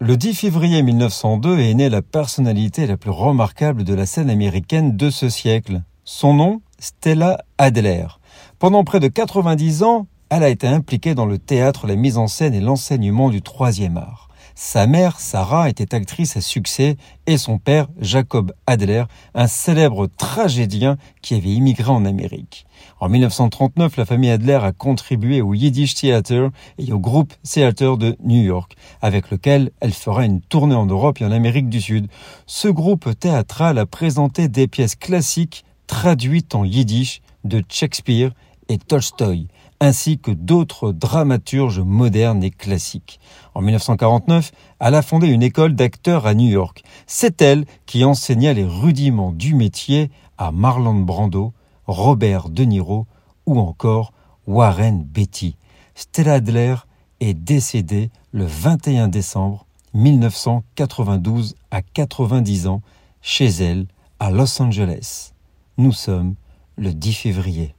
Le 10 février 1902 est née la personnalité la plus remarquable de la scène américaine de ce siècle. Son nom, Stella Adler. Pendant près de 90 ans, elle a été impliquée dans le théâtre, la mise en scène et l'enseignement du troisième art. Sa mère, Sarah, était actrice à succès et son père, Jacob Adler, un célèbre tragédien qui avait immigré en Amérique. En 1939, la famille Adler a contribué au Yiddish Theater et au groupe Theater de New York, avec lequel elle fera une tournée en Europe et en Amérique du Sud. Ce groupe théâtral a présenté des pièces classiques traduites en yiddish de Shakespeare et Tolstoï ainsi que d'autres dramaturges modernes et classiques. En 1949, elle a fondé une école d'acteurs à New York. C'est elle qui enseigna les rudiments du métier à Marlon Brando, Robert De Niro ou encore Warren Beatty. Stella Adler est décédée le 21 décembre 1992 à 90 ans chez elle à Los Angeles. Nous sommes le 10 février.